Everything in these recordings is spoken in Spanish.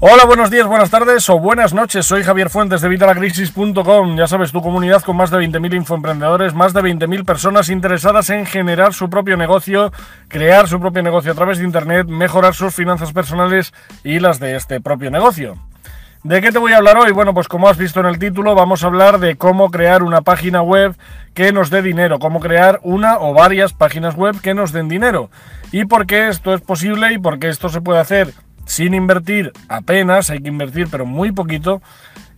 Hola, buenos días, buenas tardes o buenas noches. Soy Javier Fuentes de Vitalacrisis.com. Ya sabes, tu comunidad con más de 20.000 infoemprendedores, más de 20.000 personas interesadas en generar su propio negocio, crear su propio negocio a través de Internet, mejorar sus finanzas personales y las de este propio negocio. ¿De qué te voy a hablar hoy? Bueno, pues como has visto en el título, vamos a hablar de cómo crear una página web que nos dé dinero, cómo crear una o varias páginas web que nos den dinero y por qué esto es posible y por qué esto se puede hacer sin invertir apenas, hay que invertir pero muy poquito.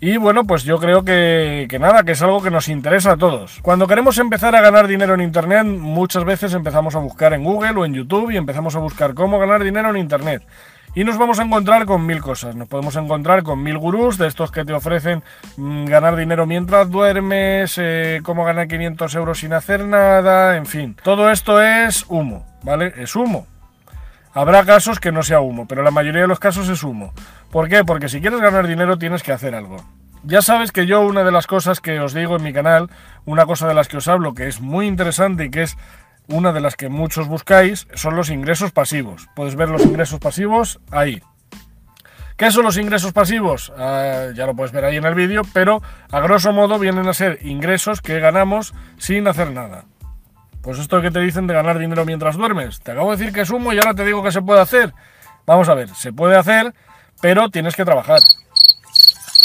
Y bueno, pues yo creo que, que, nada, que es algo que nos interesa a todos. Cuando queremos empezar a ganar dinero en Internet, muchas veces empezamos a buscar en Google o en YouTube y empezamos a buscar cómo ganar dinero en Internet. Y nos vamos a encontrar con mil cosas. Nos podemos encontrar con mil gurús de estos que te ofrecen mmm, ganar dinero mientras duermes, eh, cómo ganar 500 euros sin hacer nada, en fin. Todo esto es humo, ¿vale? Es humo. Habrá casos que no sea humo, pero la mayoría de los casos es humo. ¿Por qué? Porque si quieres ganar dinero tienes que hacer algo. Ya sabes que yo una de las cosas que os digo en mi canal, una cosa de las que os hablo que es muy interesante y que es una de las que muchos buscáis, son los ingresos pasivos. Puedes ver los ingresos pasivos ahí. ¿Qué son los ingresos pasivos? Uh, ya lo puedes ver ahí en el vídeo, pero a grosso modo vienen a ser ingresos que ganamos sin hacer nada. Pues esto que te dicen de ganar dinero mientras duermes. Te acabo de decir que es humo y ahora te digo que se puede hacer. Vamos a ver, se puede hacer, pero tienes que trabajar.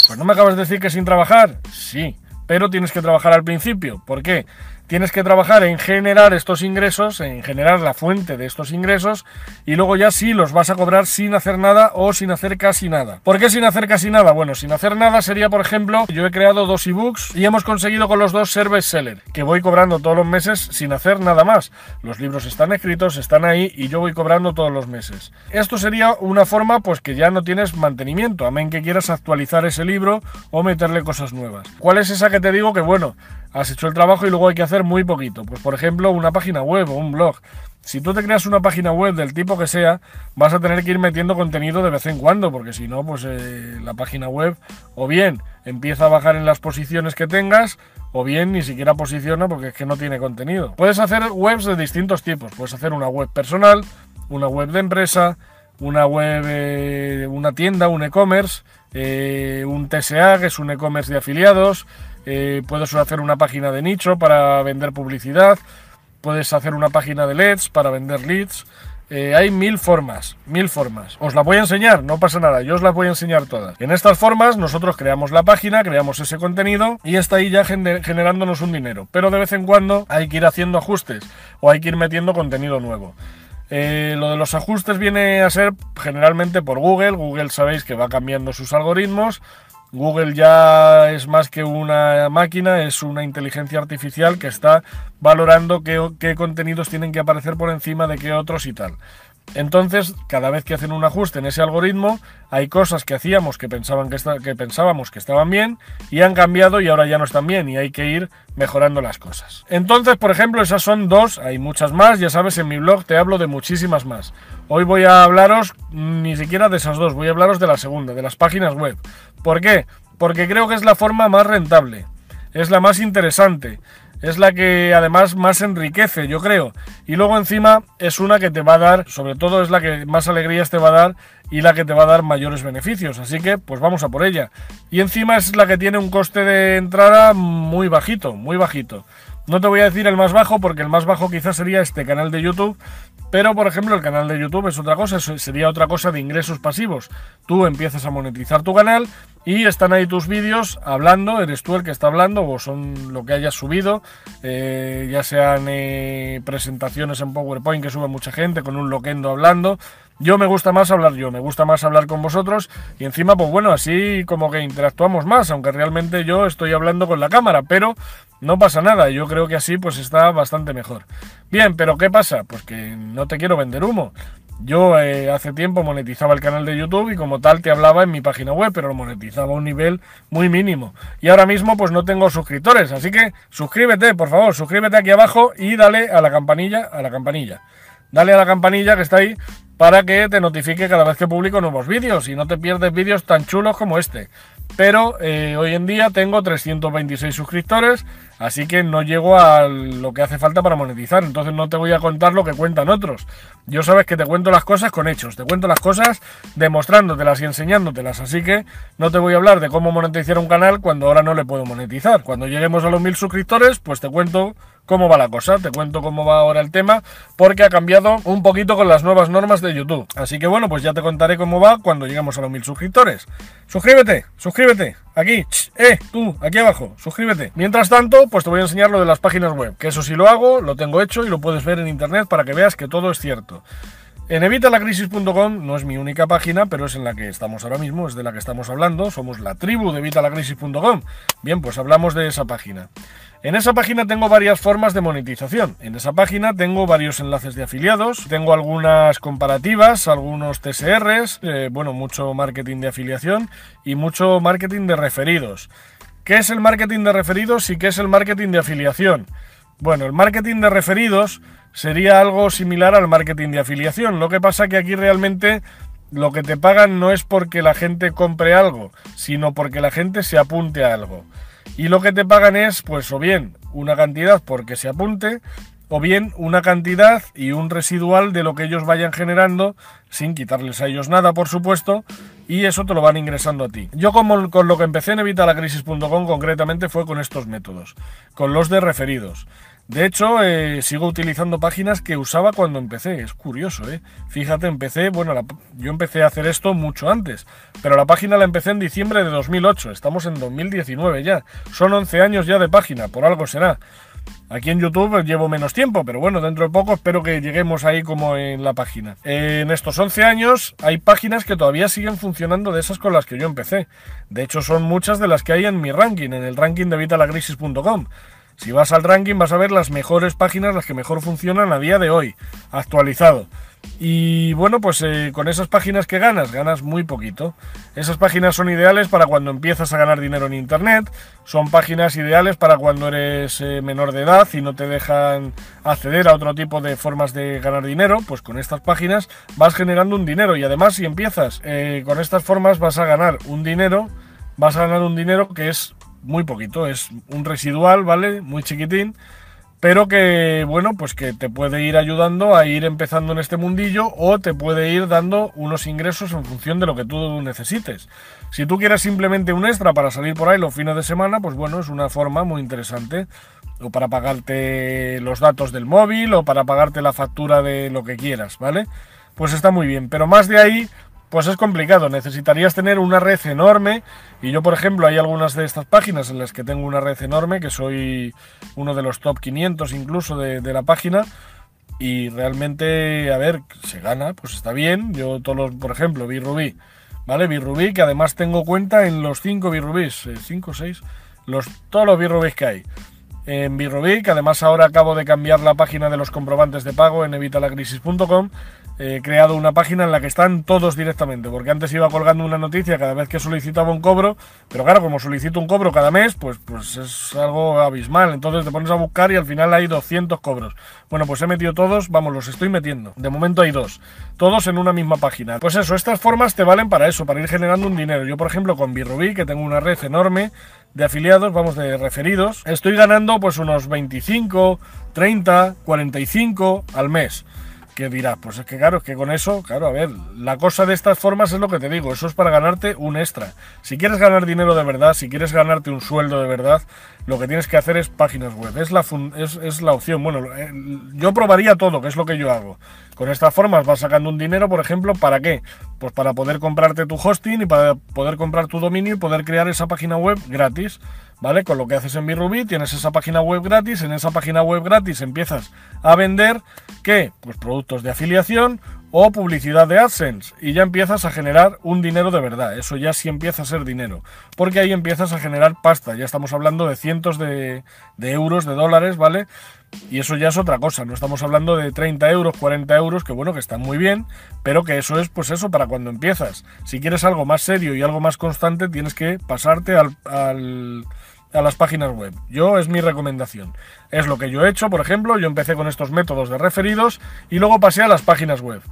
Pues no me acabas de decir que sin trabajar. Sí, pero tienes que trabajar al principio. ¿Por qué? Tienes que trabajar en generar estos ingresos, en generar la fuente de estos ingresos y luego ya sí los vas a cobrar sin hacer nada o sin hacer casi nada. ¿Por qué sin hacer casi nada? Bueno, sin hacer nada sería, por ejemplo, yo he creado dos ebooks y hemos conseguido con los dos ser bestseller, que voy cobrando todos los meses sin hacer nada más. Los libros están escritos, están ahí y yo voy cobrando todos los meses. Esto sería una forma pues que ya no tienes mantenimiento, amén que quieras actualizar ese libro o meterle cosas nuevas. ¿Cuál es esa que te digo que bueno, has hecho el trabajo y luego hay que hacer muy poquito. Pues por ejemplo, una página web o un blog. Si tú te creas una página web del tipo que sea, vas a tener que ir metiendo contenido de vez en cuando, porque si no, pues eh, la página web o bien empieza a bajar en las posiciones que tengas, o bien ni siquiera posiciona porque es que no tiene contenido. Puedes hacer webs de distintos tipos. Puedes hacer una web personal, una web de empresa, una web, eh, una tienda, un e-commerce, eh, un TSA, que es un e-commerce de afiliados, eh, puedes hacer una página de nicho para vender publicidad, puedes hacer una página de leads para vender leads. Eh, hay mil formas, mil formas. Os las voy a enseñar, no pasa nada, yo os las voy a enseñar todas. En estas formas nosotros creamos la página, creamos ese contenido y está ahí ya gener generándonos un dinero. Pero de vez en cuando hay que ir haciendo ajustes o hay que ir metiendo contenido nuevo. Eh, lo de los ajustes viene a ser generalmente por Google. Google sabéis que va cambiando sus algoritmos. Google ya es más que una máquina, es una inteligencia artificial que está valorando qué, contenidos tienen que aparecer por encima de qué otros y tal. Entonces, cada vez que hacen un ajuste en ese algoritmo, hay cosas que hacíamos que, pensaban que, pensábamos que estaban bien y han cambiado y ahora ya no están bien y hay que ir mejorando las cosas. Entonces, por ejemplo, esas son dos, hay muchas más, ya sabes, en mi blog te hablo de muchísimas más. Hoy voy a hablaros ni siquiera de esas dos, voy a hablaros de la segunda, de las páginas web. ¿Por qué? Porque creo que es la forma más rentable, es la más interesante, es la que además más enriquece, yo creo. Y luego encima es una que te va a dar, sobre todo es la que más alegrías te va a dar y la que te va a dar mayores beneficios. Así que pues vamos a por ella. Y encima es la que tiene un coste de entrada muy bajito, muy bajito. No te voy a decir el más bajo porque el más bajo quizás sería este canal de YouTube, pero por ejemplo el canal de YouTube es otra cosa, sería otra cosa de ingresos pasivos. Tú empiezas a monetizar tu canal y están ahí tus vídeos hablando, eres tú el que está hablando o son lo que hayas subido, eh, ya sean eh, presentaciones en PowerPoint que sube mucha gente con un loquendo hablando. Yo me gusta más hablar yo, me gusta más hablar con vosotros y encima pues bueno, así como que interactuamos más, aunque realmente yo estoy hablando con la cámara, pero no pasa nada, yo creo que así pues está bastante mejor. Bien, pero ¿qué pasa? Pues que no te quiero vender humo. Yo eh, hace tiempo monetizaba el canal de YouTube y como tal te hablaba en mi página web, pero lo monetizaba a un nivel muy mínimo. Y ahora mismo pues no tengo suscriptores, así que suscríbete, por favor, suscríbete aquí abajo y dale a la campanilla, a la campanilla. Dale a la campanilla que está ahí para que te notifique cada vez que publico nuevos vídeos y no te pierdes vídeos tan chulos como este. Pero eh, hoy en día tengo 326 suscriptores, Así que no llego a lo que hace falta para monetizar. Entonces no te voy a contar lo que cuentan otros. Yo sabes que te cuento las cosas con hechos. Te cuento las cosas demostrándotelas y enseñándotelas. Así que no te voy a hablar de cómo monetizar un canal cuando ahora no le puedo monetizar. Cuando lleguemos a los mil suscriptores, pues te cuento cómo va la cosa, te cuento cómo va ahora el tema, porque ha cambiado un poquito con las nuevas normas de YouTube. Así que bueno, pues ya te contaré cómo va cuando lleguemos a los mil suscriptores. Suscríbete, suscríbete, aquí, eh, tú, aquí abajo, suscríbete. Mientras tanto, pues te voy a enseñar lo de las páginas web, que eso sí lo hago, lo tengo hecho y lo puedes ver en internet para que veas que todo es cierto. En evitalacrisis.com no es mi única página, pero es en la que estamos ahora mismo, es de la que estamos hablando, somos la tribu de evitalacrisis.com. Bien, pues hablamos de esa página. En esa página tengo varias formas de monetización. En esa página tengo varios enlaces de afiliados, tengo algunas comparativas, algunos TSRs, eh, bueno, mucho marketing de afiliación y mucho marketing de referidos. ¿Qué es el marketing de referidos y qué es el marketing de afiliación? Bueno, el marketing de referidos sería algo similar al marketing de afiliación. Lo que pasa que aquí realmente lo que te pagan no es porque la gente compre algo, sino porque la gente se apunte a algo. Y lo que te pagan es, pues, o bien una cantidad porque se apunte, o bien una cantidad y un residual de lo que ellos vayan generando, sin quitarles a ellos nada, por supuesto, y eso te lo van ingresando a ti. Yo como con lo que empecé en evitalacrisis.com concretamente fue con estos métodos, con los de referidos. De hecho, eh, sigo utilizando páginas que usaba cuando empecé. Es curioso, ¿eh? Fíjate, empecé, bueno, yo empecé a hacer esto mucho antes, pero la página la empecé en diciembre de 2008. Estamos en 2019 ya. Son 11 años ya de página, por algo será. Aquí en YouTube llevo menos tiempo, pero bueno, dentro de poco espero que lleguemos ahí como en la página. En estos 11 años hay páginas que todavía siguen funcionando de esas con las que yo empecé. De hecho, son muchas de las que hay en mi ranking, en el ranking de vitalagrisis.com. Si vas al ranking vas a ver las mejores páginas, las que mejor funcionan a día de hoy, actualizado. Y bueno, pues eh, con esas páginas que ganas, ganas muy poquito. Esas páginas son ideales para cuando empiezas a ganar dinero en Internet, son páginas ideales para cuando eres eh, menor de edad y no te dejan acceder a otro tipo de formas de ganar dinero, pues con estas páginas vas generando un dinero y además si empiezas eh, con estas formas vas a ganar un dinero, vas a ganar un dinero que es muy poquito, es un residual, ¿vale? Muy chiquitín, pero que, bueno, pues que te puede ir ayudando a ir empezando en este mundillo o te puede ir dando unos ingresos en función de lo que tú necesites. Si tú quieres simplemente un extra para salir por ahí los fines de semana, pues bueno, es una forma muy interesante. O para pagarte los datos del móvil o para pagarte la factura de lo que quieras, ¿vale? Pues está muy bien, pero más de ahí pues es complicado, necesitarías tener una red enorme y yo por ejemplo hay algunas de estas páginas en las que tengo una red enorme, que soy uno de los top 500 incluso de, la página y realmente, a ver, se gana, pues está bien, yo todos los, por ejemplo, Birrubí, ¿vale? Birrubí, que además tengo cuenta en los 5 Birrubís, 5 o 6, los, todos los Birrubís que hay. En Birrubí, que además ahora acabo de cambiar la página de los comprobantes de pago en evitalacrisis.com he creado una página en la que están todos directamente, porque antes iba colgando una noticia cada vez que solicitaba un cobro, pero claro, como solicito un cobro cada mes, pues, pues es algo abismal, entonces te pones a buscar y al final hay 200 cobros. Bueno, pues he metido todos, vamos, los estoy metiendo, de momento hay dos, todos en una misma página. Pues eso, estas formas te valen para eso, para ir generando un dinero. Yo, por ejemplo, con Birrubí, que tengo una red enorme de afiliados, vamos, de referidos, estoy ganando pues unos 25, 30, 45 al mes que dirás, pues es que claro, es que con eso, claro, a ver, la cosa de estas formas es lo que te digo, eso es para ganarte un extra. Si quieres ganar dinero de verdad, si quieres ganarte un sueldo de verdad, lo que tienes que hacer es páginas web, es la, es, la opción. Bueno, eh, yo probaría todo, que es lo que yo hago. Con estas formas vas sacando un dinero, por ejemplo, ¿para qué? Pues para poder comprarte tu hosting y para poder comprar tu dominio y poder crear esa página web gratis. ¿Vale? Con lo que haces en Birrubi tienes esa página web gratis, en esa página web gratis empiezas a vender, ¿qué? Pues productos de afiliación o publicidad de AdSense y ya empiezas a generar un dinero de verdad, eso ya sí empieza a ser dinero, porque ahí empiezas a generar pasta, ya estamos hablando de cientos de, euros, de dólares, ¿vale? Y eso ya es otra cosa, no estamos hablando de 30 euros, 40 euros, que bueno, que están muy bien, pero que eso es pues eso para cuando empiezas. Si quieres algo más serio y algo más constante, tienes que pasarte al, a las páginas web. Yo es mi recomendación. Es lo que yo he hecho, por ejemplo, yo empecé con estos métodos de referidos y luego pasé a las páginas web.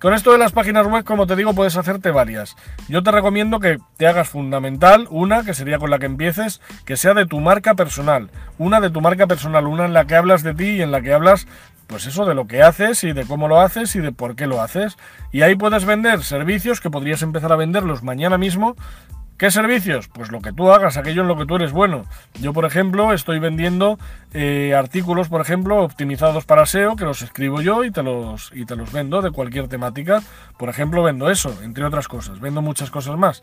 Con esto de las páginas web, como te digo, puedes hacerte varias. Yo te recomiendo que te hagas fundamental, una que sería con la que empieces, que sea de tu marca personal. Una de tu marca personal, una en la que hablas de ti y en la que hablas pues eso de lo que haces y de cómo lo haces y de por qué lo haces. Y ahí puedes vender servicios que podrías empezar a venderlos mañana mismo ¿Qué servicios? Pues lo que tú hagas, aquello en lo que tú eres bueno. Yo, por ejemplo, estoy vendiendo eh, artículos, por ejemplo, optimizados para SEO, que los escribo yo y te los, y te los vendo de cualquier temática. Por ejemplo, vendo eso, entre otras cosas. Vendo muchas cosas más.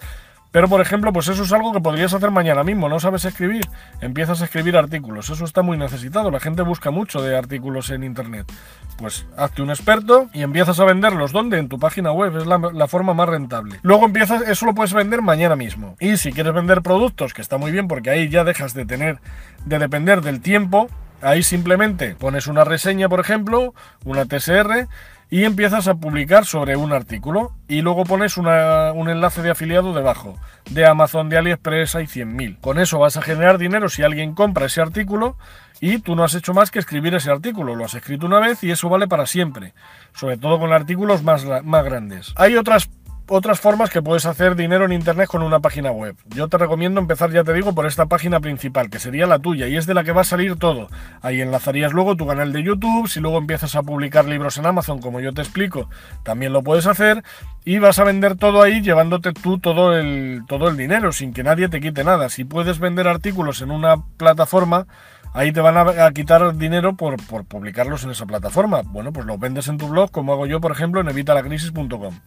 Pero, por ejemplo, pues eso es algo que podrías hacer mañana mismo. No sabes escribir, empiezas a escribir artículos. Eso está muy necesitado. La gente busca mucho de artículos en Internet. Pues hazte un experto y empiezas a venderlos. ¿Dónde? En tu página web. Es la, forma más rentable. Luego empiezas, eso lo puedes vender mañana mismo. Y si quieres vender productos, que está muy bien porque ahí ya dejas de tener, de depender del tiempo. Ahí simplemente pones una reseña, por ejemplo, una TSR y empiezas a publicar sobre un artículo y luego pones un enlace de afiliado debajo. De Amazon, de AliExpress hay 100.000. Con eso vas a generar dinero si alguien compra ese artículo y tú no has hecho más que escribir ese artículo. Lo has escrito una vez y eso vale para siempre. Sobre todo con artículos más, más grandes. Hay otras otras formas que puedes hacer dinero en Internet con una página web. Yo te recomiendo empezar, ya te digo, por esta página principal, que sería la tuya, y es de la que va a salir todo. Ahí enlazarías luego tu canal de YouTube, si luego empiezas a publicar libros en Amazon, como yo te explico, también lo puedes hacer, y vas a vender todo ahí llevándote tú todo el, todo el dinero, sin que nadie te quite nada. Si puedes vender artículos en una plataforma, ahí te van a, quitar dinero por, por, publicarlos en esa plataforma. Bueno, pues los vendes en tu blog, como hago yo, por ejemplo, en evitalacrisis.com.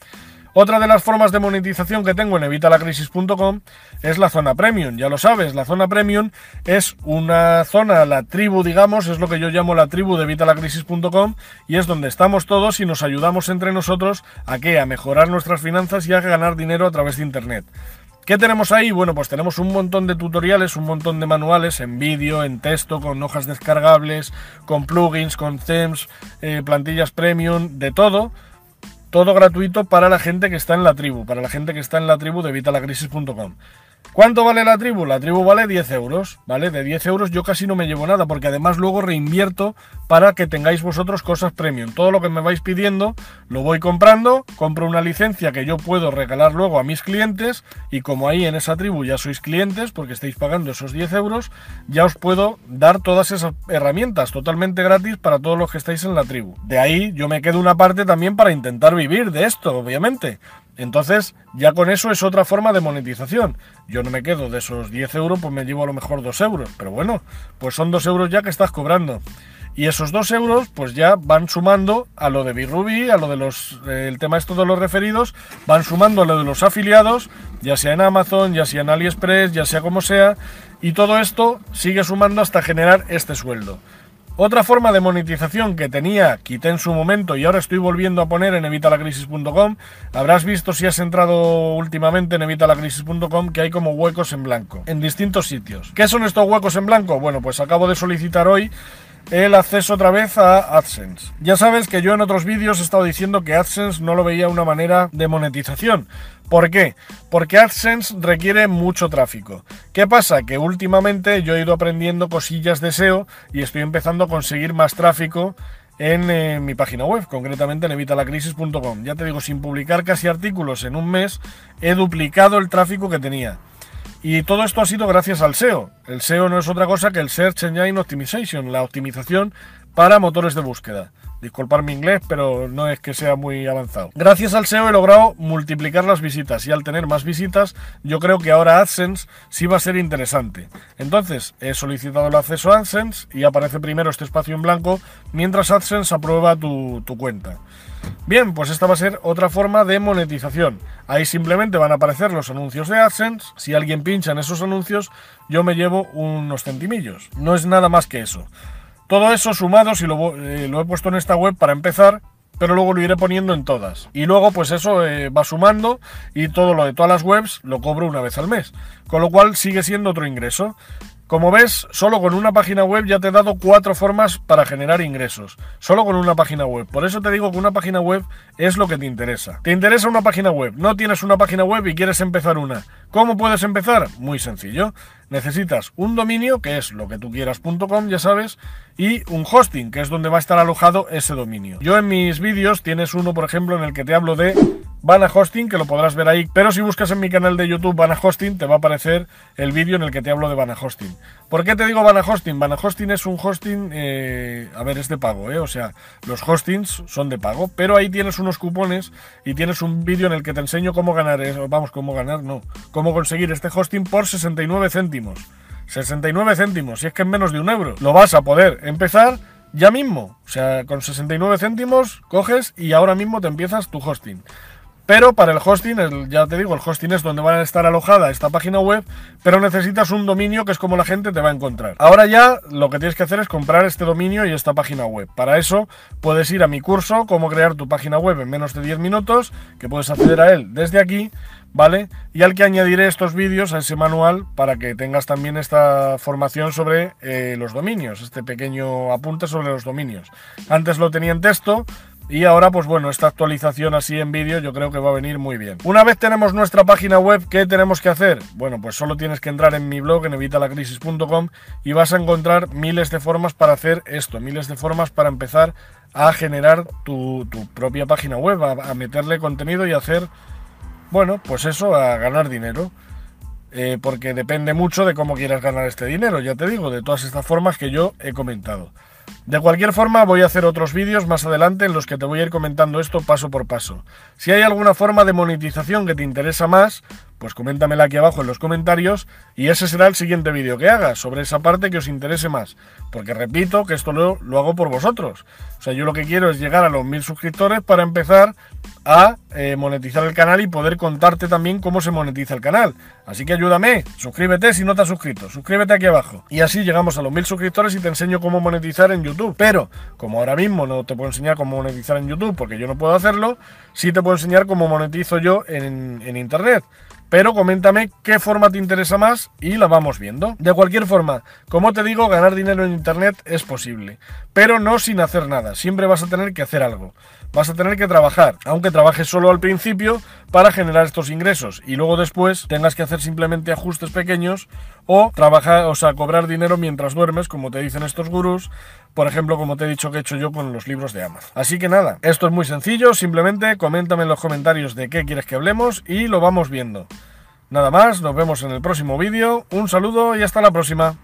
Otra de las formas de monetización que tengo en evitalacrisis.com es la zona premium. Ya lo sabes, la zona premium es una zona, la tribu, digamos, es lo que yo llamo la tribu de evitalacrisis.com y es donde estamos todos y nos ayudamos entre nosotros a qué? A mejorar nuestras finanzas y a ganar dinero a través de Internet. ¿Qué tenemos ahí? Bueno, pues tenemos un montón de tutoriales, un montón de manuales en vídeo, en texto, con hojas descargables, con plugins, con themes, eh, plantillas premium, de todo todo gratuito para la gente que está en la tribu, para la gente que está en la tribu de vitalacrisis.com. ¿Cuánto vale la tribu? La tribu vale 10 euros, ¿vale? De 10 euros yo casi no me llevo nada, porque además luego reinvierto para que tengáis vosotros cosas premium. Todo lo que me vais pidiendo lo voy comprando, compro una licencia que yo puedo regalar luego a mis clientes y como ahí en esa tribu ya sois clientes, porque estáis pagando esos 10 euros, ya os puedo dar todas esas herramientas totalmente gratis para todos los que estáis en la tribu. De ahí yo me quedo una parte también para intentar vivir de esto, obviamente. Entonces, ya con eso es otra forma de monetización. Yo no me quedo de esos 10 euros, pues me llevo a lo mejor 2 euros. Pero bueno, pues son 2 euros ya que estás cobrando. Y esos 2 euros, pues ya van sumando a lo de Birubi, a lo de los. Eh, el tema esto de los referidos, van sumando a lo de los afiliados, ya sea en Amazon, ya sea en AliExpress, ya sea como sea. Y todo esto sigue sumando hasta generar este sueldo. Otra forma de monetización que tenía, quité en su momento y ahora estoy volviendo a poner en evitalacrisis.com, habrás visto si has entrado últimamente en evitalacrisis.com que hay como huecos en blanco en distintos sitios. ¿Qué son estos huecos en blanco? Bueno, pues acabo de solicitar hoy el acceso otra vez a AdSense. Ya sabes que yo en otros vídeos he estado diciendo que AdSense no lo veía una manera de monetización. ¿Por qué? Porque AdSense requiere mucho tráfico. ¿Qué pasa? Que últimamente yo he ido aprendiendo cosillas de SEO y estoy empezando a conseguir más tráfico en eh, mi página web, concretamente en evitalacrisis.com. Ya te digo, sin publicar casi artículos en un mes, he duplicado el tráfico que tenía. Y todo esto ha sido gracias al SEO. El SEO no es otra cosa que el Search Engine Optimization, la optimización para motores de búsqueda. Disculpar mi inglés, pero no es que sea muy avanzado. Gracias al SEO he logrado multiplicar las visitas y al tener más visitas, yo creo que ahora AdSense sí va a ser interesante. Entonces, he solicitado el acceso a AdSense y aparece primero este espacio en blanco mientras AdSense aprueba tu, tu cuenta. Bien, pues esta va a ser otra forma de monetización. Ahí simplemente van a aparecer los anuncios de AdSense. Si alguien pincha en esos anuncios, yo me llevo unos centimillos. No es nada más que eso. Todo eso sumado, si lo, eh, lo he puesto en esta web para empezar, pero luego lo iré poniendo en todas. Y luego, pues eso eh, va sumando y todo lo de todas las webs lo cobro una vez al mes. Con lo cual sigue siendo otro ingreso. Como ves, solo con una página web ya te he dado cuatro formas para generar ingresos. Solo con una página web. Por eso te digo que una página web es lo que te interesa. ¿Te interesa una página web? No tienes una página web y quieres empezar una. ¿Cómo puedes empezar? Muy sencillo. Necesitas un dominio, que es lo que tú quieras.com, ya sabes, y un hosting, que es donde va a estar alojado ese dominio. Yo en mis vídeos tienes uno, por ejemplo, en el que te hablo de Vana Hosting, que lo podrás ver ahí, pero si buscas en mi canal de YouTube Vana Hosting, te va a aparecer el vídeo en el que te hablo de Vana Hosting. ¿Por qué te digo Vana Hosting? Vana Hosting es un hosting, eh, a ver, es de pago, ¿eh? o sea, los hostings son de pago, pero ahí tienes unos cupones y tienes un vídeo en el que te enseño cómo ganar, eso, vamos, cómo ganar, no, cómo conseguir este hosting por 69 céntimos. 69 céntimos, si es que es menos de un euro. Lo vas a poder empezar ya mismo. O sea, con 69 céntimos coges y ahora mismo te empiezas tu hosting. Pero para el hosting, ya te digo, el hosting es donde va a estar alojada esta página web, pero necesitas un dominio que es como la gente te va a encontrar. Ahora ya lo que tienes que hacer es comprar este dominio y esta página web. Para eso puedes ir a mi curso, cómo crear tu página web en menos de 10 minutos, que puedes acceder a él desde aquí, ¿vale? Y al que añadiré estos vídeos a ese manual para que tengas también esta formación sobre eh, los dominios, este pequeño apunte sobre los dominios. Antes lo tenía en texto, y ahora, pues bueno, esta actualización así en vídeo yo creo que va a venir muy bien. Una vez tenemos nuestra página web, ¿qué tenemos que hacer? Bueno, pues solo tienes que entrar en mi blog, en evitalacrisis.com y vas a encontrar miles de formas para hacer esto, miles de formas para empezar a generar tu, propia página web, a, meterle contenido y hacer, bueno, pues eso, a ganar dinero. Eh, porque depende mucho de cómo quieras ganar este dinero, ya te digo, de todas estas formas que yo he comentado. De cualquier forma, voy a hacer otros vídeos más adelante en los que te voy a ir comentando esto paso por paso. Si hay alguna forma de monetización que te interesa más, pues coméntamela aquí abajo en los comentarios y ese será el siguiente vídeo que haga sobre esa parte que os interese más. Porque repito que esto lo, lo hago por vosotros. O sea, yo lo que quiero es llegar a los mil suscriptores para empezar a eh, monetizar el canal y poder contarte también cómo se monetiza el canal. Así que ayúdame, suscríbete si no te has suscrito, suscríbete aquí abajo. Y así llegamos a los mil suscriptores y te enseño cómo monetizar en YouTube. Pero, como ahora mismo no te puedo enseñar cómo monetizar en YouTube porque yo no puedo hacerlo, sí te puedo enseñar cómo monetizo yo en, en Internet. Pero coméntame qué forma te interesa más y la vamos viendo. De cualquier forma, como te digo, ganar dinero en Internet es posible, pero no sin hacer nada. Siempre vas a tener que hacer algo. Vas a tener que trabajar, aunque trabajes solo al principio para generar estos ingresos y luego después tengas que hacer simplemente ajustes pequeños o trabajar, o sea, cobrar dinero mientras duermes, como te dicen estos gurús, por ejemplo, como te he dicho que he hecho yo con los libros de Amazon. Así que nada, esto es muy sencillo, simplemente coméntame en los comentarios de qué quieres que hablemos y lo vamos viendo. Nada más, nos vemos en el próximo vídeo, un saludo y hasta la próxima.